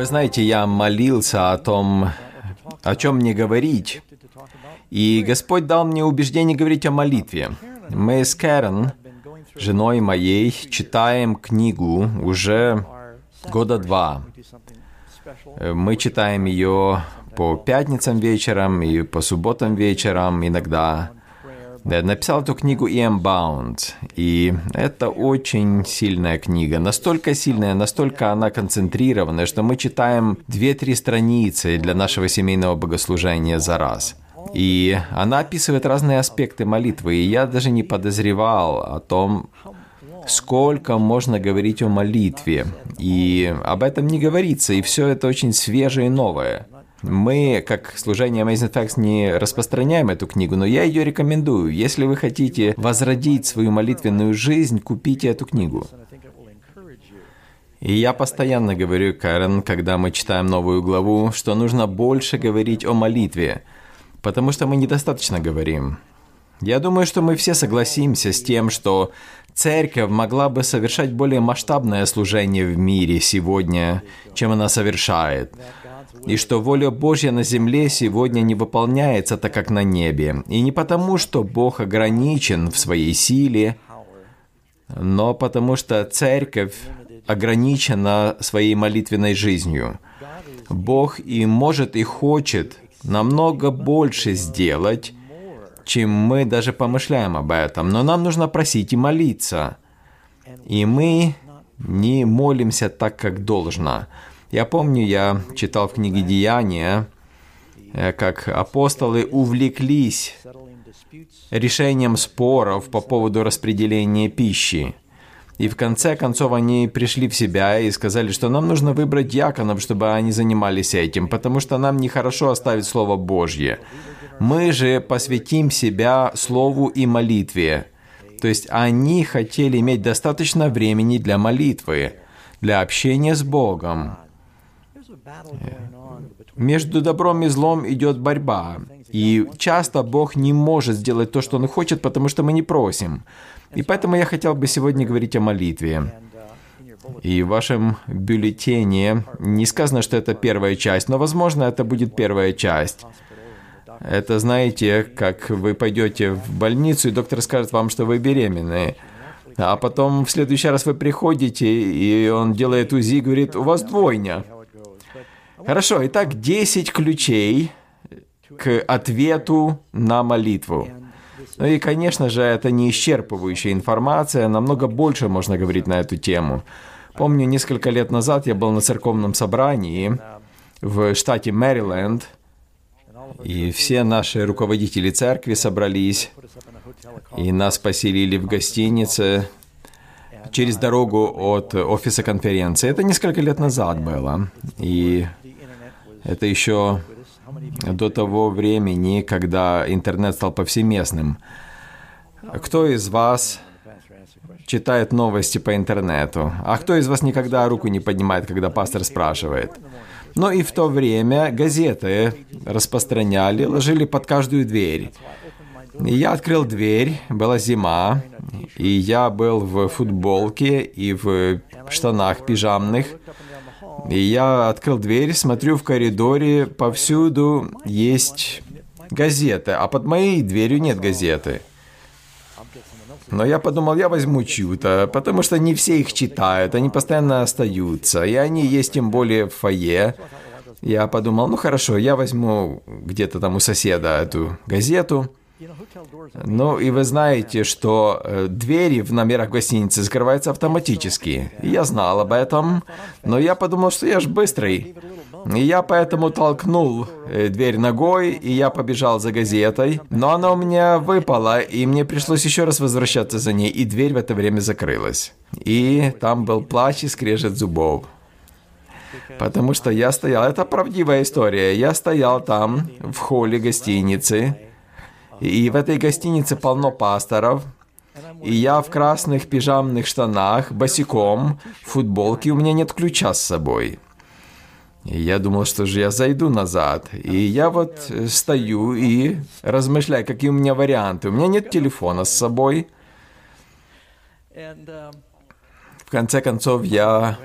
Вы знаете, я молился о том, о чем мне говорить. И Господь дал мне убеждение говорить о молитве. Мы с Кэрон, женой моей, читаем книгу уже года два. Мы читаем ее по пятницам вечером и по субботам вечером иногда. Написал эту книгу Иэм Баунд, и это очень сильная книга. Настолько сильная, настолько она концентрированная, что мы читаем две-три страницы для нашего семейного богослужения за раз. И она описывает разные аспекты молитвы, и я даже не подозревал о том, сколько можно говорить о молитве. И об этом не говорится, и все это очень свежее и новое. Мы, как служение Amazing Facts, не распространяем эту книгу, но я ее рекомендую. Если вы хотите возродить свою молитвенную жизнь, купите эту книгу. И я постоянно говорю, Карен, когда мы читаем новую главу, что нужно больше говорить о молитве, потому что мы недостаточно говорим. Я думаю, что мы все согласимся с тем, что церковь могла бы совершать более масштабное служение в мире сегодня, чем она совершает и что воля Божья на земле сегодня не выполняется так, как на небе. И не потому, что Бог ограничен в своей силе, но потому что церковь ограничена своей молитвенной жизнью. Бог и может и хочет намного больше сделать, чем мы даже помышляем об этом. Но нам нужно просить и молиться. И мы не молимся так, как должно. Я помню, я читал в книге «Деяния», э, как апостолы увлеклись решением споров по поводу распределения пищи. И в конце концов они пришли в себя и сказали, что нам нужно выбрать диаконов, чтобы они занимались этим, потому что нам нехорошо оставить Слово Божье. Мы же посвятим себя Слову и молитве. То есть они хотели иметь достаточно времени для молитвы, для общения с Богом. Между добром и злом идет борьба. И часто Бог не может сделать то, что Он хочет, потому что мы не просим. И поэтому я хотел бы сегодня говорить о молитве. И в вашем бюллетене не сказано, что это первая часть, но, возможно, это будет первая часть. Это, знаете, как вы пойдете в больницу, и доктор скажет вам, что вы беременны. А потом в следующий раз вы приходите, и он делает УЗИ и говорит, у вас двойня. Хорошо, итак, 10 ключей к ответу на молитву. Ну и, конечно же, это не исчерпывающая информация, намного больше можно говорить на эту тему. Помню, несколько лет назад я был на церковном собрании в штате Мэриленд, и все наши руководители церкви собрались, и нас поселили в гостинице через дорогу от офиса конференции. Это несколько лет назад было. И это еще до того времени, когда интернет стал повсеместным. Кто из вас читает новости по интернету? А кто из вас никогда руку не поднимает, когда пастор спрашивает? Но и в то время газеты распространяли, ложили под каждую дверь. И я открыл дверь, была зима, и я был в футболке и в штанах пижамных, и я открыл дверь, смотрю в коридоре, повсюду есть газеты, а под моей дверью нет газеты. Но я подумал, я возьму чью-то, потому что не все их читают, они постоянно остаются, и они есть тем более в фойе. Я подумал, ну хорошо, я возьму где-то там у соседа эту газету, ну, и вы знаете, что э, двери в номерах гостиницы закрываются автоматически. Я знал об этом, но я подумал, что я ж быстрый. И я поэтому толкнул э, дверь ногой, и я побежал за газетой. Но она у меня выпала, и мне пришлось еще раз возвращаться за ней, и дверь в это время закрылась. И там был плач и скрежет зубов. Потому что я стоял, это правдивая история, я стоял там, в холле гостиницы, и в этой гостинице полно пасторов. И я в красных пижамных штанах, босиком, в футболке, у меня нет ключа с собой. И я думал, что же я зайду назад. И я вот стою и размышляю, какие у меня варианты. У меня нет телефона с собой. В конце концов, я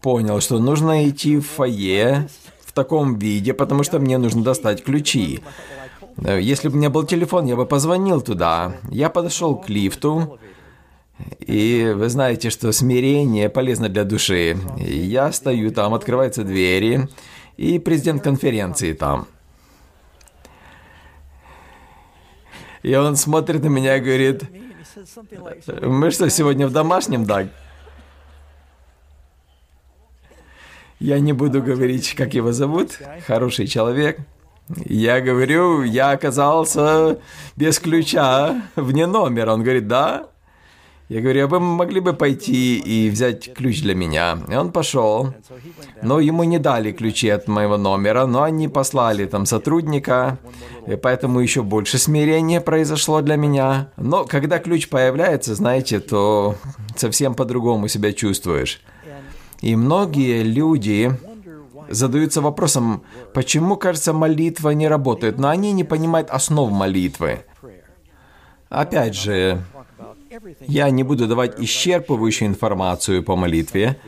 понял, что нужно идти в фойе в таком виде, потому что мне нужно достать ключи. Если бы у меня был телефон, я бы позвонил туда. Я подошел к лифту, и вы знаете, что смирение полезно для души. Я стою там, открываются двери, и президент конференции там. И он смотрит на меня и говорит, мы что, сегодня в домашнем, Даг? Я не буду говорить, как его зовут. Хороший человек. Я говорю, я оказался без ключа вне номера. Он говорит, да. Я говорю, а вы могли бы пойти и взять ключ для меня? И он пошел. Но ему не дали ключи от моего номера, но они послали там сотрудника, и поэтому еще больше смирения произошло для меня. Но когда ключ появляется, знаете, то совсем по-другому себя чувствуешь. И многие люди задаются вопросом, почему, кажется, молитва не работает, но они не понимают основ молитвы. Опять же, я не буду давать исчерпывающую информацию по молитве,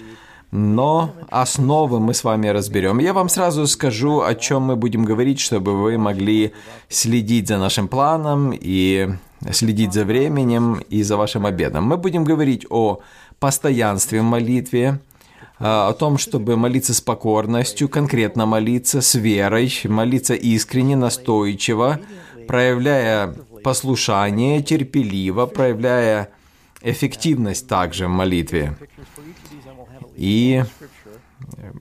но основы мы с вами разберем. Я вам сразу скажу, о чем мы будем говорить, чтобы вы могли следить за нашим планом и следить за временем и за вашим обедом. Мы будем говорить о постоянстве в молитве, о том, чтобы молиться с покорностью, конкретно молиться с верой, молиться искренне, настойчиво, проявляя послушание, терпеливо, проявляя эффективность также в молитве. И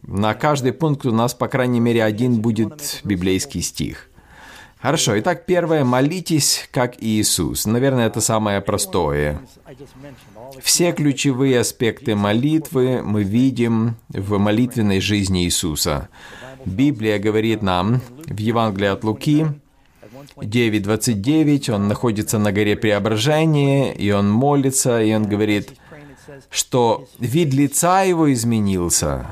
на каждый пункт у нас, по крайней мере, один будет библейский стих. Хорошо, итак, первое, молитесь, как Иисус. Наверное, это самое простое. Все ключевые аспекты молитвы мы видим в молитвенной жизни Иисуса. Библия говорит нам в Евангелии от Луки, 9.29, он находится на горе Преображения, и он молится, и он говорит, что вид лица его изменился.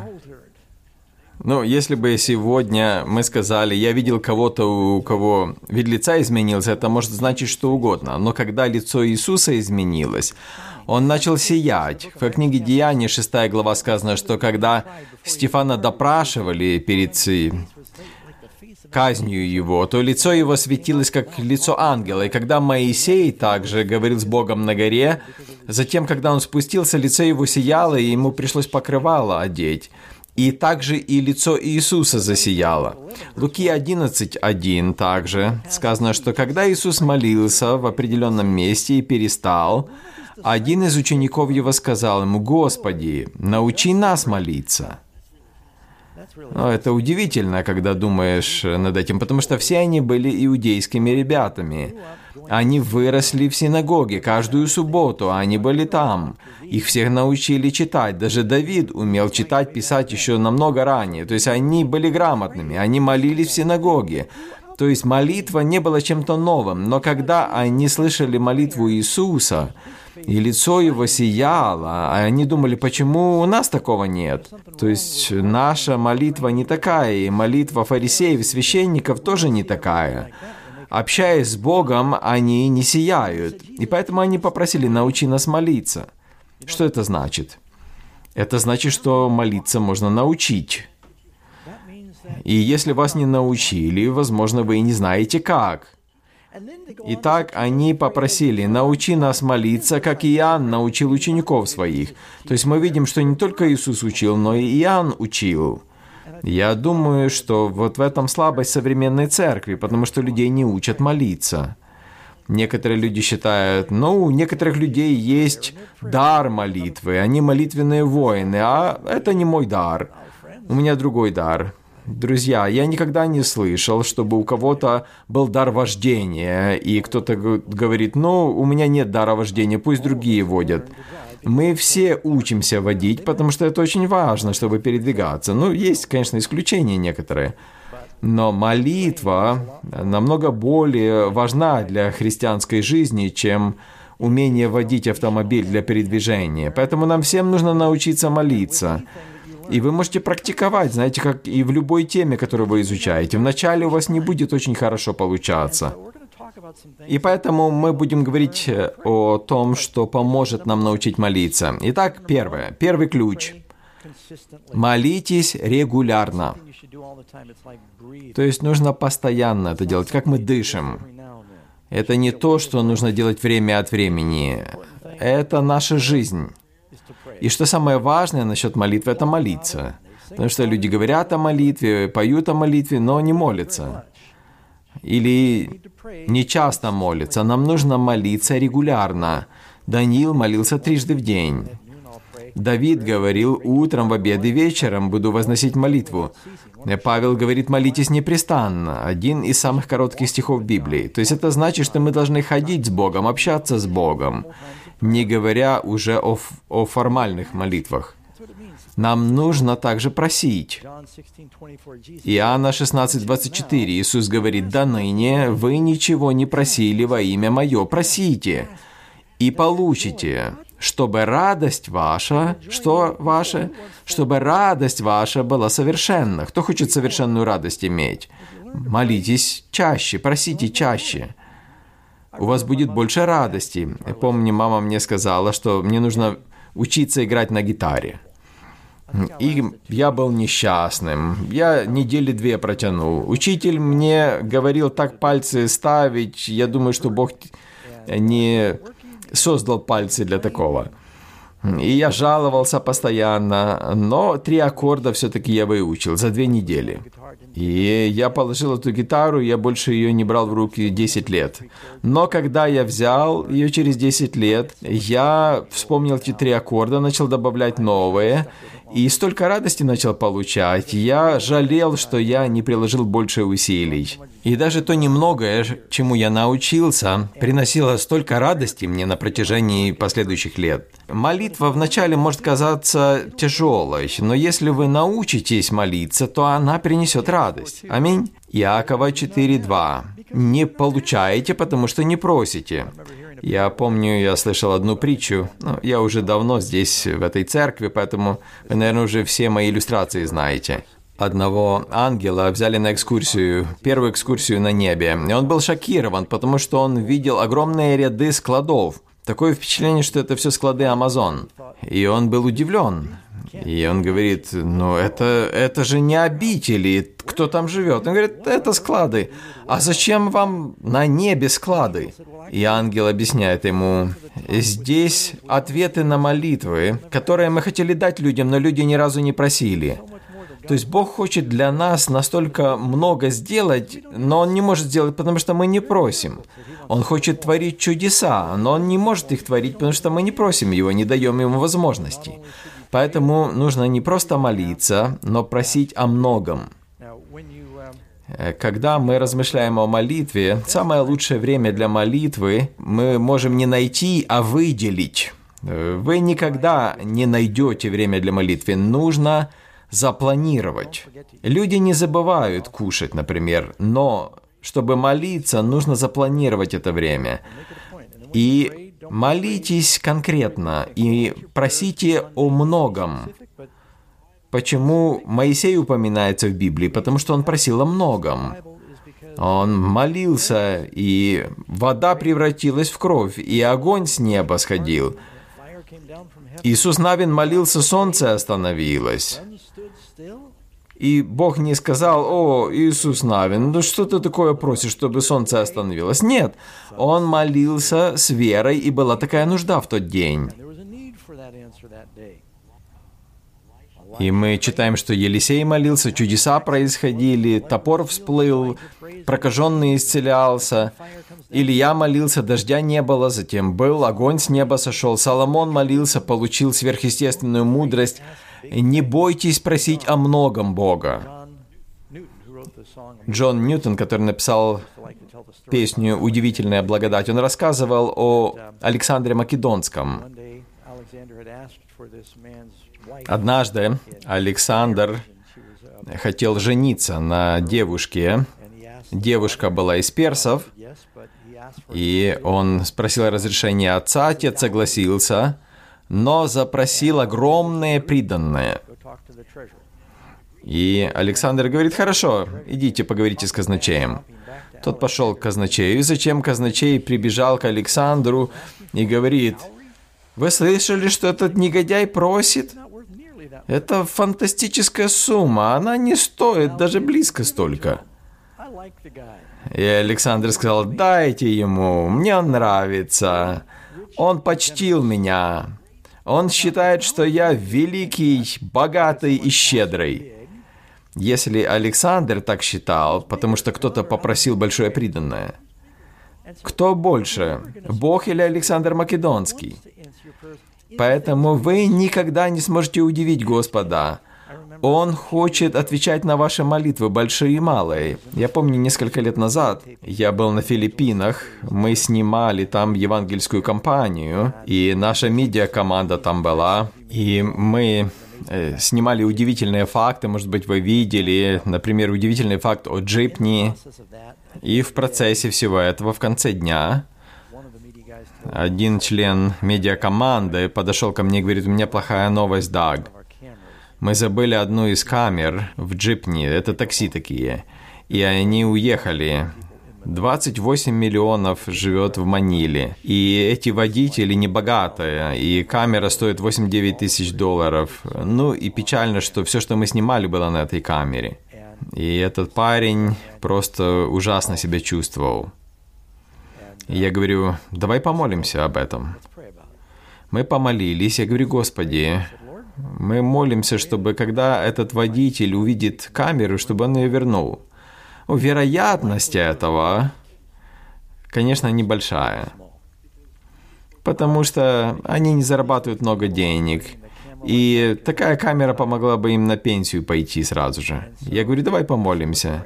Ну, если бы сегодня мы сказали, я видел кого-то, у кого вид лица изменился, это может значить что угодно. Но когда лицо Иисуса изменилось, он начал сиять. В книге Деяний 6 глава сказано, что когда Стефана допрашивали перед казнью его, то лицо его светилось, как лицо ангела. И когда Моисей также говорил с Богом на горе, затем, когда он спустился, лицо его сияло, и ему пришлось покрывало одеть. И также и лицо Иисуса засияло. Луки 11.1 также сказано, что когда Иисус молился в определенном месте и перестал, один из учеников его сказал ему, «Господи, научи нас молиться». Но это удивительно, когда думаешь над этим, потому что все они были иудейскими ребятами. Они выросли в синагоге каждую субботу, они были там. Их всех научили читать. Даже Давид умел читать, писать еще намного ранее. То есть они были грамотными, они молились в синагоге. То есть молитва не была чем-то новым. Но когда они слышали молитву Иисуса, и лицо его сияло, а они думали, почему у нас такого нет? То есть наша молитва не такая, и молитва фарисеев и священников тоже не такая. Общаясь с Богом, они не сияют, и поэтому они попросили «научи нас молиться». Что это значит? Это значит, что молиться можно научить. И если вас не научили, возможно, вы и не знаете как – Итак, они попросили, научи нас молиться, как Иоанн научил учеников своих. То есть мы видим, что не только Иисус учил, но и Иоанн учил. Я думаю, что вот в этом слабость современной церкви, потому что людей не учат молиться. Некоторые люди считают, ну, у некоторых людей есть дар молитвы, они молитвенные воины, а это не мой дар. У меня другой дар. Друзья, я никогда не слышал, чтобы у кого-то был дар вождения, и кто-то говорит, ну, у меня нет дара вождения, пусть другие водят. Мы все учимся водить, потому что это очень важно, чтобы передвигаться. Ну, есть, конечно, исключения некоторые. Но молитва намного более важна для христианской жизни, чем умение водить автомобиль для передвижения. Поэтому нам всем нужно научиться молиться. И вы можете практиковать, знаете, как и в любой теме, которую вы изучаете. Вначале у вас не будет очень хорошо получаться. И поэтому мы будем говорить э, о том, что поможет нам научить молиться. Итак, первое. Первый ключ. Молитесь регулярно. То есть нужно постоянно это делать, как мы дышим. Это не то, что нужно делать время от времени. Это наша жизнь. И что самое важное насчет молитвы, это молиться. Потому что люди говорят о молитве, поют о молитве, но не молятся. Или не часто молятся. Нам нужно молиться регулярно. Даниил молился трижды в день. Давид говорил, утром, в обед и вечером буду возносить молитву. Павел говорит, молитесь непрестанно. Один из самых коротких стихов Библии. То есть это значит, что мы должны ходить с Богом, общаться с Богом, не говоря уже о, о формальных молитвах. Нам нужно также просить. Иоанна 16:24 Иисус говорит, «Да ныне вы ничего не просили во имя Мое, просите, и получите, чтобы радость ваша, что ваша, чтобы радость ваша была совершенна. Кто хочет совершенную радость иметь? Молитесь чаще, просите чаще. У вас будет больше радости. Я помню, мама мне сказала, что мне нужно учиться играть на гитаре. И я был несчастным. Я недели две протянул. Учитель мне говорил так пальцы ставить. Я думаю, что Бог не создал пальцы для такого. И я жаловался постоянно, но три аккорда все-таки я выучил за две недели. И я положил эту гитару, я больше ее не брал в руки 10 лет. Но когда я взял ее через 10 лет, я вспомнил эти три аккорда, начал добавлять новые, и столько радости начал получать, я жалел, что я не приложил больше усилий. И даже то немногое, чему я научился, приносило столько радости мне на протяжении последующих лет. Молитва вначале может казаться тяжелой, но если вы научитесь молиться, то она принесет радость. Аминь. Иакова 4.2. Не получаете, потому что не просите. Я помню, я слышал одну притчу. Ну, я уже давно здесь, в этой церкви, поэтому вы, наверное, уже все мои иллюстрации знаете. Одного ангела взяли на экскурсию, первую экскурсию на небе. И он был шокирован, потому что он видел огромные ряды складов. Такое впечатление, что это все склады Амазон. И он был удивлен. И он говорит, ну это, это же не обители, кто там живет. Он говорит, это склады. А зачем вам на небе склады? И ангел объясняет ему, здесь ответы на молитвы, которые мы хотели дать людям, но люди ни разу не просили. То есть Бог хочет для нас настолько много сделать, но Он не может сделать, потому что мы не просим. Он хочет творить чудеса, но Он не может их творить, потому что мы не просим Его, не даем Ему возможности. Поэтому нужно не просто молиться, но просить о многом. Э, когда мы размышляем о молитве, самое лучшее время для молитвы мы можем не найти, а выделить. Э, вы никогда не найдете время для молитвы. Нужно запланировать. Люди не забывают кушать, например, но чтобы молиться, нужно запланировать это время. И Молитесь конкретно и просите о многом. Почему Моисей упоминается в Библии? Потому что он просил о многом. Он молился, и вода превратилась в кровь, и огонь с неба сходил. Иисус Навин молился, солнце остановилось. И Бог не сказал, о, Иисус Навин, ну что ты такое просишь, чтобы солнце остановилось? Нет, он молился с верой, и была такая нужда в тот день. И мы читаем, что Елисей молился, чудеса происходили, топор всплыл, прокаженный исцелялся. Илья молился, дождя не было, затем был, огонь с неба сошел. Соломон молился, получил сверхъестественную мудрость. Не бойтесь просить о многом Бога. Джон Ньютон, который написал песню «Удивительная благодать», он рассказывал о Александре Македонском. Однажды Александр хотел жениться на девушке. Девушка была из персов, и он спросил разрешения отца, отец согласился, но запросил огромное приданное. И Александр говорит, хорошо, идите поговорите с казначеем. Тот пошел к казначею, и зачем казначей прибежал к Александру и говорит, вы слышали, что этот негодяй просит? Это фантастическая сумма, она не стоит даже близко столько. И Александр сказал, дайте ему, мне он нравится. Он почтил меня. Он считает, что я великий, богатый и щедрый. Если Александр так считал, потому что кто-то попросил большое приданное, кто больше, Бог или Александр Македонский? Поэтому вы никогда не сможете удивить Господа. Он хочет отвечать на ваши молитвы, большие и малые. Я помню, несколько лет назад я был на Филиппинах, мы снимали там евангельскую кампанию, и наша медиа-команда там была, и мы э, снимали удивительные факты, может быть, вы видели, например, удивительный факт о джипни, и в процессе всего этого, в конце дня, один член медиакоманды подошел ко мне и говорит, у меня плохая новость, Даг. Мы забыли одну из камер в джипни, это такси такие, и они уехали. 28 миллионов живет в Маниле. И эти водители не богатые, и камера стоит 8-9 тысяч долларов. Ну и печально, что все, что мы снимали, было на этой камере. И этот парень просто ужасно себя чувствовал. И я говорю, давай помолимся об этом. Мы помолились, я говорю, Господи, мы молимся, чтобы когда этот водитель увидит камеру, чтобы он ее вернул. Ну, вероятность этого, конечно, небольшая. Потому что они не зарабатывают много денег. И такая камера помогла бы им на пенсию пойти сразу же. Я говорю, давай помолимся.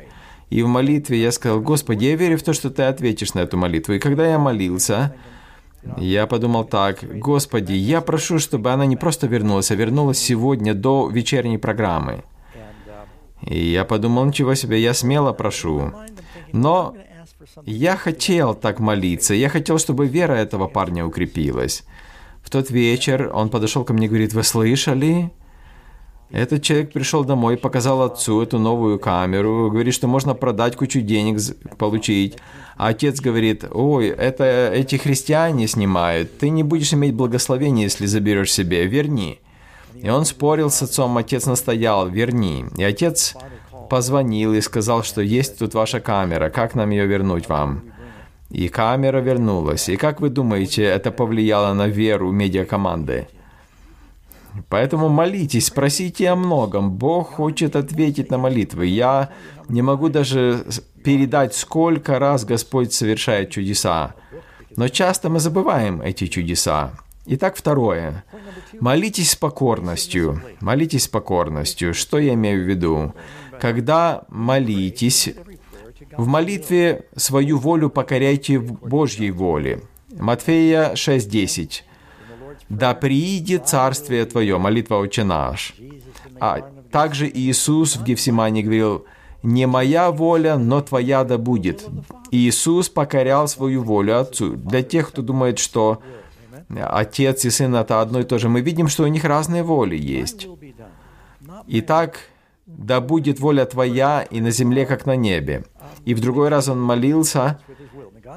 И в молитве я сказал, Господи, я верю в то, что Ты ответишь на эту молитву. И когда я молился, я подумал так, Господи, я прошу, чтобы она не просто вернулась, а вернулась сегодня до вечерней программы. И я подумал, ничего себе, я смело прошу. Но я хотел так молиться, я хотел, чтобы вера этого парня укрепилась. В тот вечер он подошел ко мне и говорит, вы слышали? Этот человек пришел домой, показал отцу эту новую камеру, говорит, что можно продать кучу денег, получить. А отец говорит, ой, это эти христиане снимают, ты не будешь иметь благословения, если заберешь себе, верни. И он спорил с отцом, отец настоял, верни. И отец позвонил и сказал, что есть тут ваша камера, как нам ее вернуть вам? И камера вернулась. И как вы думаете, это повлияло на веру медиакоманды? Поэтому молитесь, просите о многом. Бог хочет ответить на молитвы. Я не могу даже передать, сколько раз Господь совершает чудеса. Но часто мы забываем эти чудеса. Итак, второе. Молитесь с покорностью. Молитесь с покорностью. Что я имею в виду? Когда молитесь, в молитве свою волю покоряйте Божьей воле. Матфея 6.10 да приидет Царствие Твое, молитва Отче наш. А также Иисус в Гефсимане говорил, не моя воля, но твоя да будет. Иисус покорял свою волю Отцу. Для тех, кто думает, что Отец и Сын это одно и то же, мы видим, что у них разные воли есть. Итак, да будет воля твоя и на земле, как на небе. И в другой раз он молился,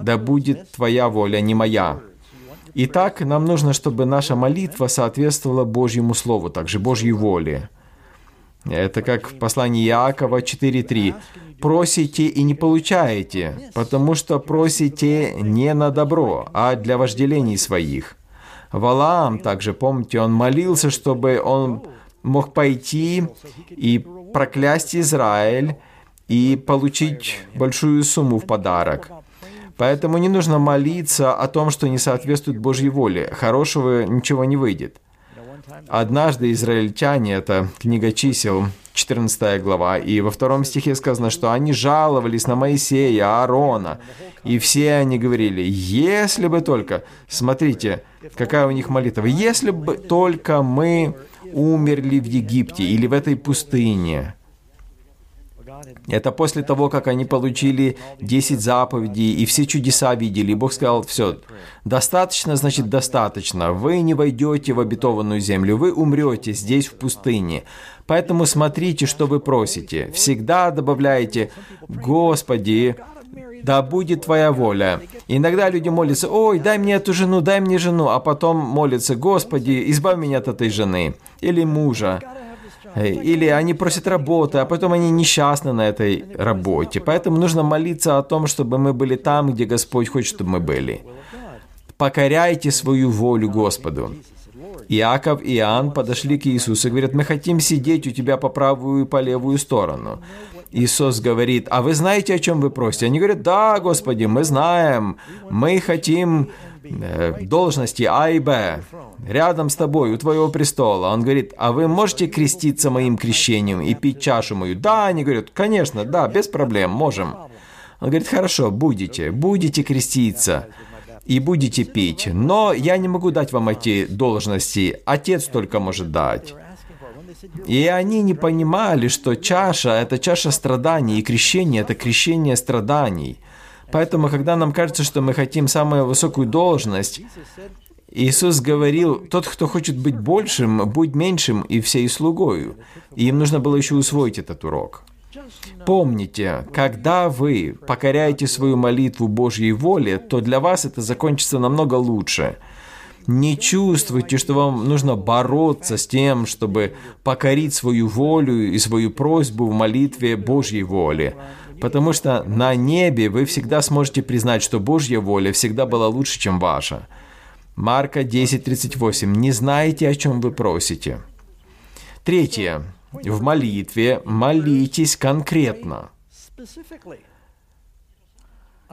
да будет твоя воля, не моя. Итак, нам нужно, чтобы наша молитва соответствовала Божьему Слову, также Божьей воле. Это как в послании Иакова 4.3. «Просите и не получаете, потому что просите не на добро, а для вожделений своих». Валаам также, помните, он молился, чтобы он мог пойти и проклясть Израиль и получить большую сумму в подарок. Поэтому не нужно молиться о том, что не соответствует Божьей воле. Хорошего ничего не выйдет. Однажды израильтяне, это книга чисел, 14 глава, и во втором стихе сказано, что они жаловались на Моисея, Аарона, и все они говорили, если бы только, смотрите, какая у них молитва, если бы только мы умерли в Египте или в этой пустыне, это после того, как они получили 10 заповедей и все чудеса видели. И Бог сказал, все, достаточно, значит достаточно. Вы не войдете в обетованную землю, вы умрете здесь в пустыне. Поэтому смотрите, что вы просите. Всегда добавляйте, Господи, да будет Твоя воля. Иногда люди молятся, ой, дай мне эту жену, дай мне жену, а потом молятся, Господи, избавь меня от этой жены или мужа. Или они просят работы, а потом они несчастны на этой работе. Поэтому нужно молиться о том, чтобы мы были там, где Господь хочет, чтобы мы были. Покоряйте свою волю Господу. Иаков и Иоанн подошли к Иисусу и говорят, мы хотим сидеть у тебя по правую и по левую сторону. Иисус говорит, а вы знаете, о чем вы просите? Они говорят, да, Господи, мы знаем, мы хотим должности А и Б рядом с тобой, у твоего престола. Он говорит, а вы можете креститься моим крещением и пить чашу мою? Да, они говорят, конечно, да, без проблем, можем. Он говорит, хорошо, будете, будете креститься и будете пить, но я не могу дать вам эти должности, Отец только может дать. И они не понимали, что чаша – это чаша страданий, и крещение – это крещение страданий. Поэтому, когда нам кажется, что мы хотим самую высокую должность, Иисус говорил, тот, кто хочет быть большим, будь меньшим и всей слугою. И им нужно было еще усвоить этот урок. Помните, когда вы покоряете свою молитву Божьей воле, то для вас это закончится намного лучше. Не чувствуйте, что вам нужно бороться с тем, чтобы покорить свою волю и свою просьбу в молитве Божьей воле. Потому что на небе вы всегда сможете признать, что Божья воля всегда была лучше, чем ваша. Марка 10.38. Не знаете, о чем вы просите. Третье. В молитве молитесь конкретно.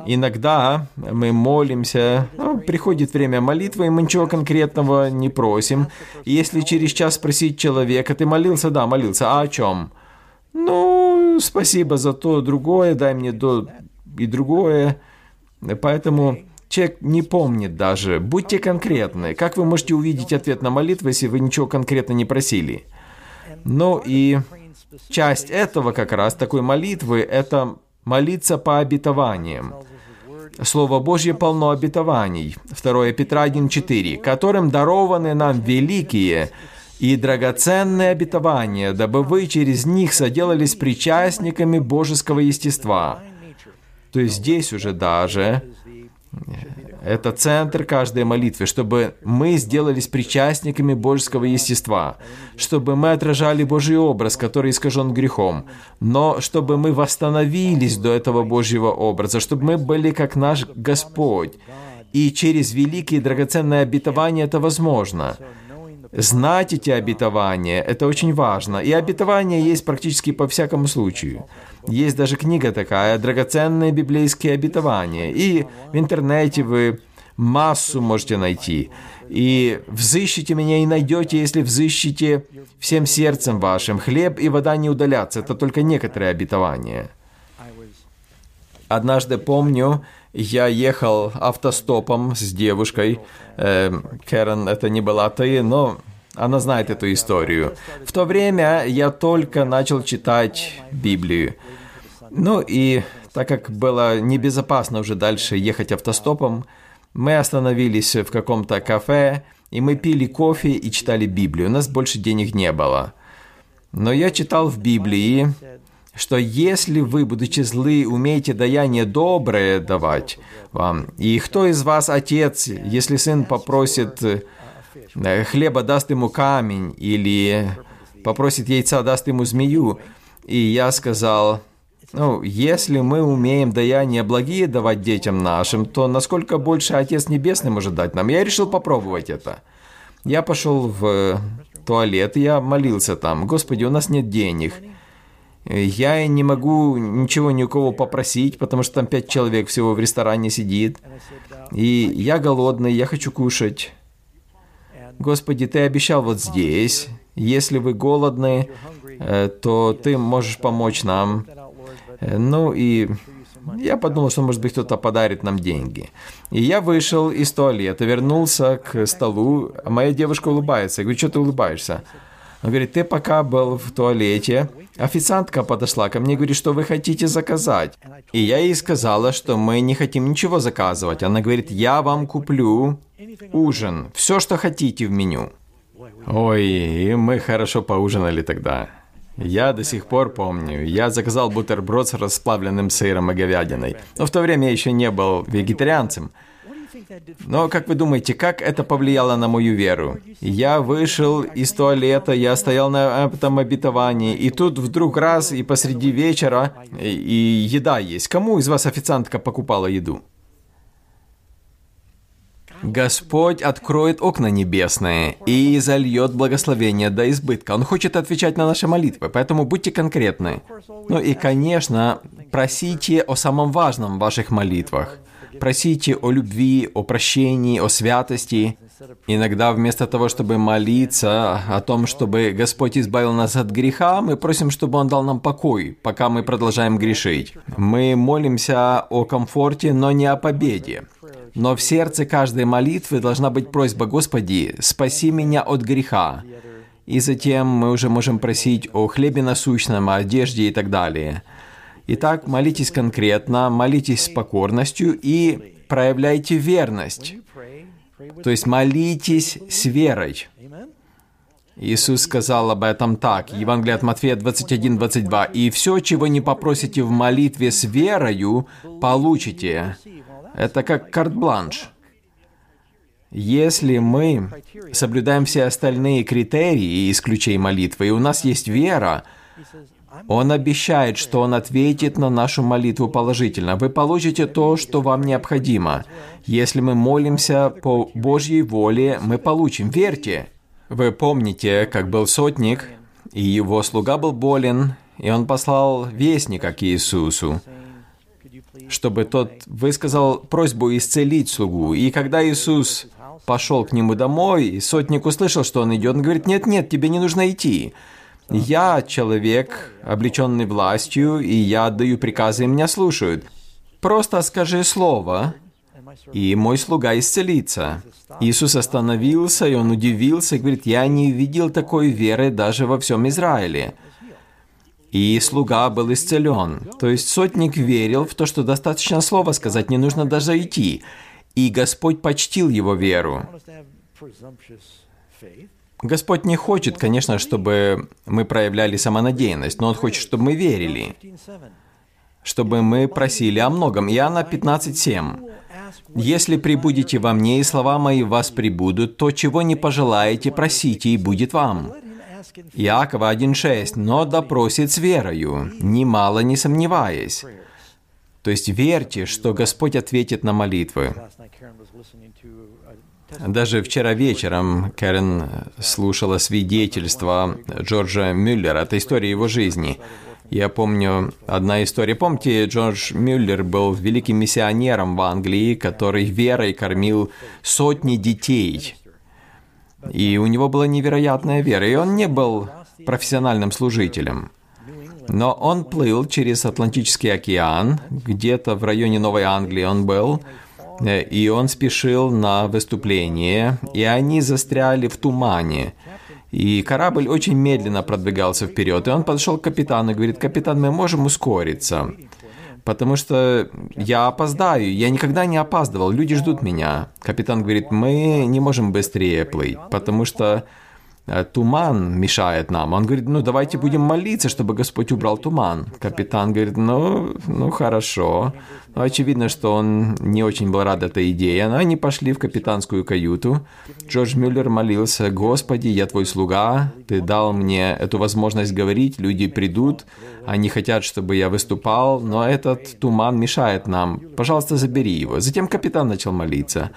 Иногда мы молимся, ну, приходит время молитвы, и мы ничего конкретного не просим. если через час спросить человека, ты молился? Да, молился. А о чем? Ну, спасибо за то, другое, дай мне то и другое. Поэтому человек не помнит даже. Будьте конкретны. Как вы можете увидеть ответ на молитву, если вы ничего конкретно не просили? Ну и часть этого как раз, такой молитвы, это молиться по обетованиям. Слово Божье полно обетований. 2 Петра 1.4, которым дарованы нам великие и драгоценные обетования, дабы вы через них соделались причастниками божеского естества. То есть здесь уже даже это центр каждой молитвы, чтобы мы сделались причастниками божеского естества, чтобы мы отражали Божий образ, который искажен грехом, но чтобы мы восстановились до этого Божьего образа, чтобы мы были как наш Господь. И через великие драгоценные обетования это возможно. Знать эти обетования – это очень важно. И обетования есть практически по всякому случаю. Есть даже книга такая «Драгоценные библейские обетования». И в интернете вы массу можете найти. И взыщите меня и найдете, если взыщите всем сердцем вашим. Хлеб и вода не удалятся. Это только некоторые обетования. Однажды помню, я ехал автостопом с девушкой. Э, Кэрон, это не была ты, но она знает эту историю. В то время я только начал читать Библию. Ну и так как было небезопасно уже дальше ехать автостопом, мы остановились в каком-то кафе, и мы пили кофе и читали Библию. У нас больше денег не было. Но я читал в Библии, что если вы, будучи злы, умеете даяние доброе давать вам, и кто из вас отец, если сын попросит Э, хлеба даст ему камень, или попросит яйца, даст ему змею. И я сказал, ну, если мы умеем даяния благие давать детям нашим, то насколько больше Отец Небесный может дать нам? Я решил попробовать это. Я пошел в туалет, и я молился там. Господи, у нас нет денег. Я не могу ничего ни у кого попросить, потому что там пять человек всего в ресторане сидит. И я голодный, я хочу кушать. Господи, Ты обещал вот здесь, если вы голодны, э, то Ты можешь помочь нам. Э, ну и я подумал, что, может быть, кто-то подарит нам деньги. И я вышел из туалета, вернулся к столу, моя девушка улыбается. Я говорю, что ты улыбаешься? Он говорит, ты пока был в туалете, официантка подошла ко мне и говорит, что вы хотите заказать. И я ей сказала, что мы не хотим ничего заказывать. Она говорит, я вам куплю ужин, все, что хотите в меню. Ой, и мы хорошо поужинали тогда. Я до сих пор помню, я заказал бутерброд с расплавленным сыром и говядиной. Но в то время я еще не был вегетарианцем. Но как вы думаете, как это повлияло на мою веру? Я вышел из туалета, я стоял на этом обетовании, и тут вдруг раз и посреди вечера, и, и еда есть. Кому из вас официантка покупала еду? Господь откроет окна небесные и зальет благословение до избытка. Он хочет отвечать на наши молитвы, поэтому будьте конкретны. Ну и, конечно, просите о самом важном в ваших молитвах. Просите о любви, о прощении, о святости. Иногда вместо того, чтобы молиться о том, чтобы Господь избавил нас от греха, мы просим, чтобы Он дал нам покой, пока мы продолжаем грешить. Мы молимся о комфорте, но не о победе. Но в сердце каждой молитвы должна быть просьба «Господи, спаси меня от греха». И затем мы уже можем просить о хлебе насущном, о одежде и так далее. Итак, молитесь конкретно, молитесь с покорностью и проявляйте верность. То есть молитесь с верой. Иисус сказал об этом так, Евангелие от Матфея 21-22, «И все, чего не попросите в молитве с верою, получите». Это как карт-бланш. Если мы соблюдаем все остальные критерии, исключая молитвы, и у нас есть вера, он обещает, что Он ответит на нашу молитву положительно. Вы получите то, что вам необходимо. Если мы молимся по Божьей воле, мы получим. Верьте. Вы помните, как был сотник, и его слуга был болен, и он послал вестника к Иисусу чтобы тот высказал просьбу исцелить слугу. И когда Иисус пошел к нему домой, сотник услышал, что он идет, он говорит, нет-нет, тебе не нужно идти. Я человек, облеченный властью, и я отдаю приказы, и меня слушают. Просто скажи слово, и мой слуга исцелится. Иисус остановился, и он удивился, и говорит, я не видел такой веры даже во всем Израиле и слуга был исцелен. То есть сотник верил в то, что достаточно слова сказать, не нужно даже идти. И Господь почтил его веру. Господь не хочет, конечно, чтобы мы проявляли самонадеянность, но Он хочет, чтобы мы верили, чтобы мы просили о многом. Иоанна 15.7. «Если прибудете во мне, и слова мои в вас прибудут, то, чего не пожелаете, просите, и будет вам». Иакова 1.6, но допросит с верою, немало не сомневаясь. То есть верьте, что Господь ответит на молитвы. Даже вчера вечером Кэрен слушала свидетельство Джорджа Мюллера, это история его жизни. Я помню одна история. Помните, Джордж Мюллер был великим миссионером в Англии, который верой кормил сотни детей – и у него была невероятная вера, и он не был профессиональным служителем. Но он плыл через Атлантический океан, где-то в районе Новой Англии он был, и он спешил на выступление, и они застряли в тумане. И корабль очень медленно продвигался вперед, и он подошел к капитану и говорит, «Капитан, мы можем ускориться?» потому что я опоздаю, я никогда не опаздывал, люди ждут меня. Капитан говорит, мы не можем быстрее плыть, потому что Э, туман мешает нам. Он говорит, ну давайте будем молиться, чтобы Господь убрал туман. Капитан говорит, ну, ну хорошо. Ну, очевидно, что он не очень был рад этой идее. Но они пошли в капитанскую каюту. Джордж Мюллер молился, Господи, я твой слуга, ты дал мне эту возможность говорить, люди придут, они хотят, чтобы я выступал, но этот туман мешает нам. Пожалуйста, забери его. Затем капитан начал молиться.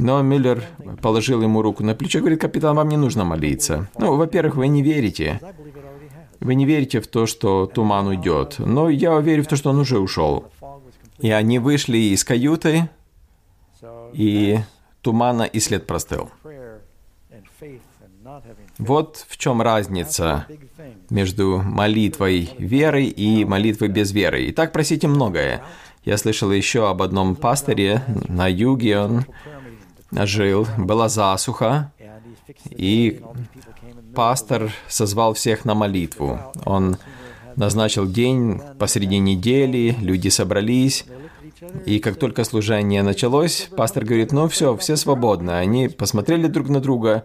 Но Мюллер положил ему руку на плечо и говорит, капитан, вам не нужно молиться. Ну, во-первых, вы не верите. Вы не верите в то, что туман уйдет. Но я верю в то, что он уже ушел. И они вышли из каюты, и тумана и след простыл. Вот в чем разница между молитвой веры и молитвой без веры. И так просите многое. Я слышал еще об одном пасторе на юге, он жил, была засуха, и пастор созвал всех на молитву. Он назначил день посреди недели, люди собрались, И как только служение началось, пастор говорит, ну все, все свободны. Они посмотрели друг на друга.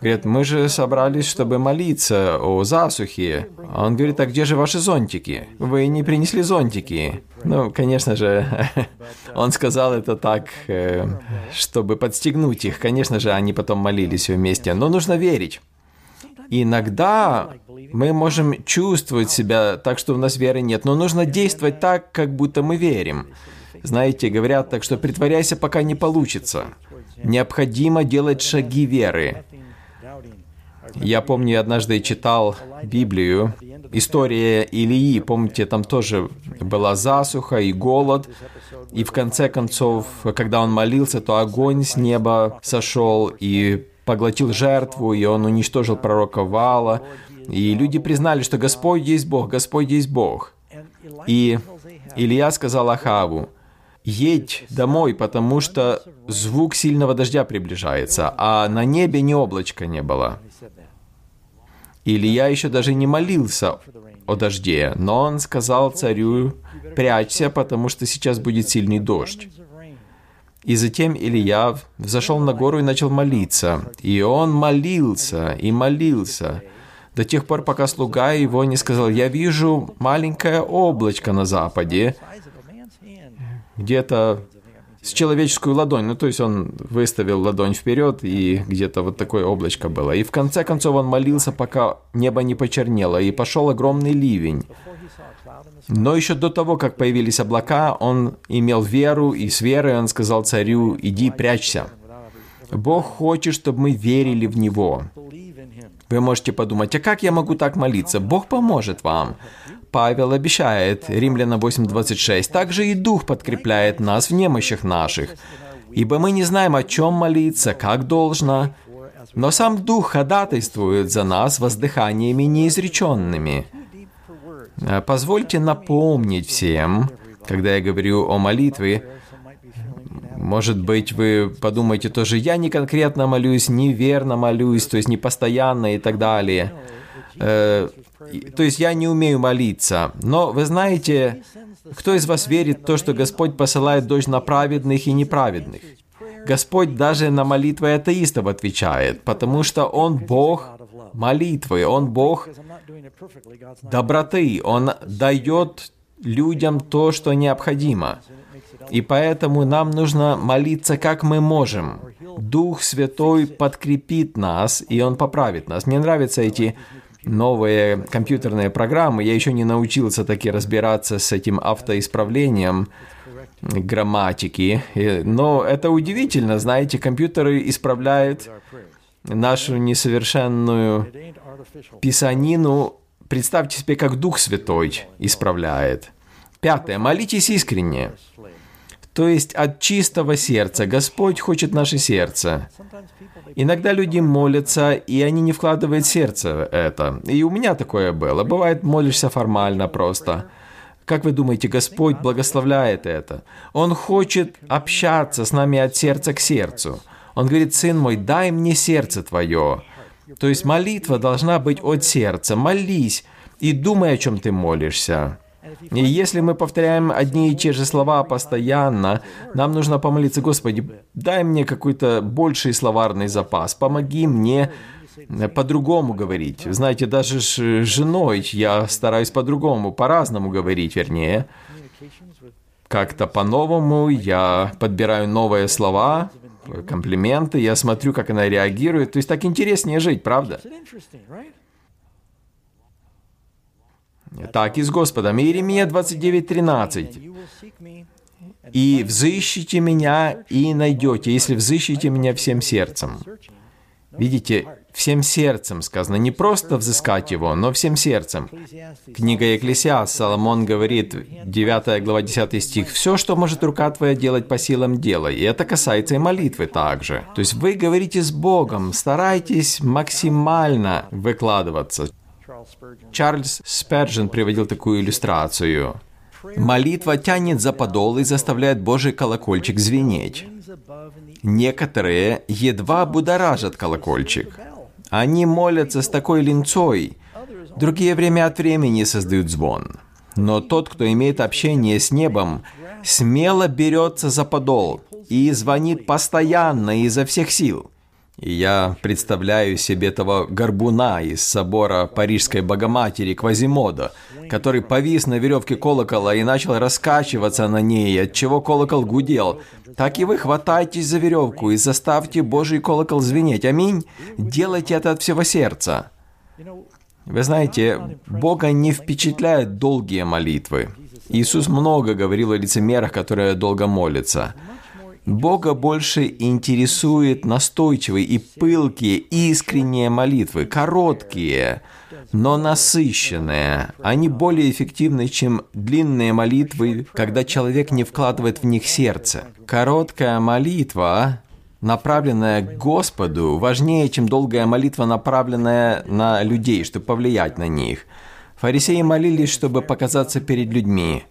Говорят, мы же собрались, чтобы молиться о засухе. Он говорит, а где же ваши зонтики? Вы не принесли зонтики. Ну, конечно же, он сказал это так, э, чтобы подстегнуть их. Конечно же, они потом молились вместе. Но нужно верить. Иногда мы можем чувствовать себя так, что у нас веры нет, но нужно действовать так, как будто мы верим. Знаете, говорят так, что притворяйся, пока не получится. Необходимо делать шаги веры. Я помню, однажды читал Библию, история Илии, помните, там тоже была засуха и голод, и в конце концов, когда он молился, то огонь с неба сошел и поглотил жертву, и он уничтожил пророка Вала, и люди признали, что Господь есть Бог, Господь есть Бог. И Илья сказал Ахаву, едь домой, потому что звук сильного дождя приближается, а на небе ни облачка не было. Илья еще даже не молился о дожде, но он сказал царю, прячься, потому что сейчас будет сильный дождь. И затем Илья взошел на гору и начал молиться. И он молился и молился до тех пор, пока слуга его не сказал, «Я вижу маленькое облачко на западе, где-то с человеческую ладонь. Ну, то есть он выставил ладонь вперед, и где-то вот такое облачко было. И в конце концов он молился, пока небо не почернело, и пошел огромный ливень. Но еще до того, как появились облака, он имел веру, и с верой он сказал царю, «Иди, прячься». Бог хочет, чтобы мы верили в Него. Вы можете подумать, а как я могу так молиться? Бог поможет вам. Павел обещает, Римляна 8.26, также и Дух подкрепляет нас в немощах наших. Ибо мы не знаем, о чем молиться, как должно, но сам Дух ходатайствует за нас воздыханиями неизреченными. Э, позвольте напомнить всем, когда я говорю о молитве, может быть, вы подумаете тоже, я не конкретно молюсь, неверно молюсь, то есть не постоянно и так далее. То есть я не умею молиться. Но вы знаете, кто из вас верит в то, что Господь посылает дождь на праведных и неправедных? Господь даже на молитвы атеистов отвечает, потому что Он Бог молитвы, Он Бог доброты, Он дает людям то, что необходимо. И поэтому нам нужно молиться, как мы можем. Дух Святой подкрепит нас, и Он поправит нас. Мне нравятся эти новые компьютерные программы. Я еще не научился таки разбираться с этим автоисправлением грамматики. Но это удивительно, знаете, компьютеры исправляют нашу несовершенную писанину. Представьте себе, как Дух Святой исправляет. Пятое. Молитесь искренне. То есть от чистого сердца. Господь хочет наше сердце. Иногда люди молятся, и они не вкладывают сердце в это. И у меня такое было. Бывает, молишься формально просто. Как вы думаете, Господь благословляет это? Он хочет общаться с нами от сердца к сердцу. Он говорит, сын мой, дай мне сердце твое. То есть молитва должна быть от сердца. Молись и думай, о чем ты молишься. И если мы повторяем одни и те же слова постоянно, нам нужно помолиться, Господи, дай мне какой-то больший словарный запас, помоги мне по-другому говорить. Знаете, даже с женой я стараюсь по-другому, по-разному говорить, вернее. Как-то по-новому я подбираю новые слова, комплименты, я смотрю, как она реагирует. То есть так интереснее жить, правда? Так и с Господом. Иеремия 29.13. «И взыщите меня, и найдете, если взыщите меня всем сердцем». Видите, всем сердцем сказано, не просто взыскать его, но всем сердцем. Книга Екклесиас, Соломон говорит, 9 глава 10 стих, «Все, что может рука твоя делать по силам, делай». И это касается и молитвы также. То есть вы говорите с Богом, старайтесь максимально выкладываться. Чарльз Сперджин приводил такую иллюстрацию. Молитва тянет за подол и заставляет Божий колокольчик звенеть. Некоторые едва будоражат колокольчик. Они молятся с такой линцой, другие время от времени создают звон. Но тот, кто имеет общение с небом, смело берется за подол и звонит постоянно изо всех сил. И я представляю себе того горбуна из собора Парижской Богоматери Квазимода, который повис на веревке колокола и начал раскачиваться на ней, от чего колокол гудел. Так и вы хватайтесь за веревку и заставьте Божий колокол звенеть. Аминь. Делайте это от всего сердца. Вы знаете, Бога не впечатляют долгие молитвы. Иисус много говорил о лицемерах, которые долго молятся. Бога больше интересует настойчивые и пылкие, искренние молитвы, короткие, но насыщенные. Они более эффективны, чем длинные молитвы, когда человек не вкладывает в них сердце. Короткая молитва, направленная к Господу, важнее, чем долгая молитва, направленная на людей, чтобы повлиять на них. Фарисеи молились, чтобы показаться перед людьми.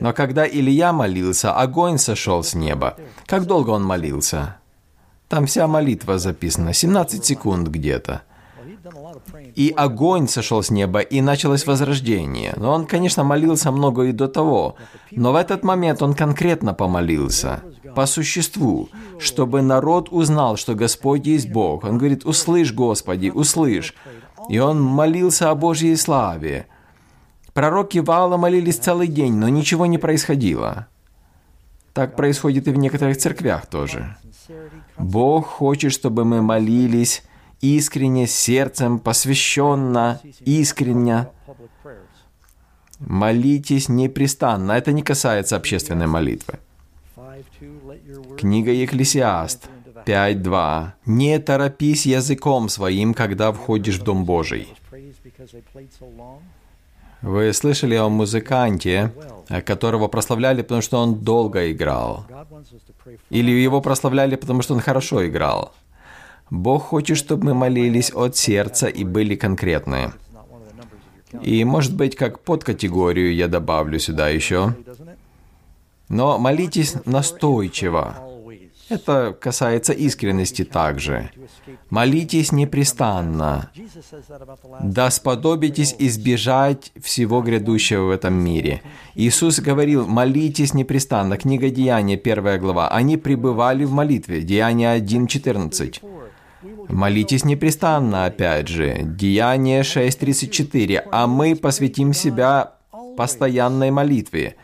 Но когда Илья молился, огонь сошел с неба. Как долго он молился? Там вся молитва записана, 17 секунд где-то. И огонь сошел с неба, и началось возрождение. Но он, конечно, молился много и до того. Но в этот момент он конкретно помолился, по существу, чтобы народ узнал, что Господь есть Бог. Он говорит, услышь, Господи, услышь. И он молился о Божьей славе. Пророки Ваала молились целый день, но ничего не происходило. Так происходит и в некоторых церквях тоже. Бог хочет, чтобы мы молились искренне, сердцем, посвященно, искренне. Молитесь непрестанно. Это не касается общественной молитвы. Книга Екклесиаст 5.2. «Не торопись языком своим, когда входишь в Дом Божий». Вы слышали о музыканте, которого прославляли, потому что он долго играл? Или его прославляли, потому что он хорошо играл? Бог хочет, чтобы мы молились от сердца и были конкретны. И, может быть, как подкатегорию я добавлю сюда еще. Но молитесь настойчиво. Это касается искренности также. Молитесь непрестанно. Да сподобитесь избежать всего грядущего в этом мире. Иисус говорил, молитесь непрестанно. Книга Деяния, первая глава. Они пребывали в молитве. Деяния 1.14. Молитесь непрестанно, опять же. Деяние 6.34. А мы посвятим себя постоянной молитве.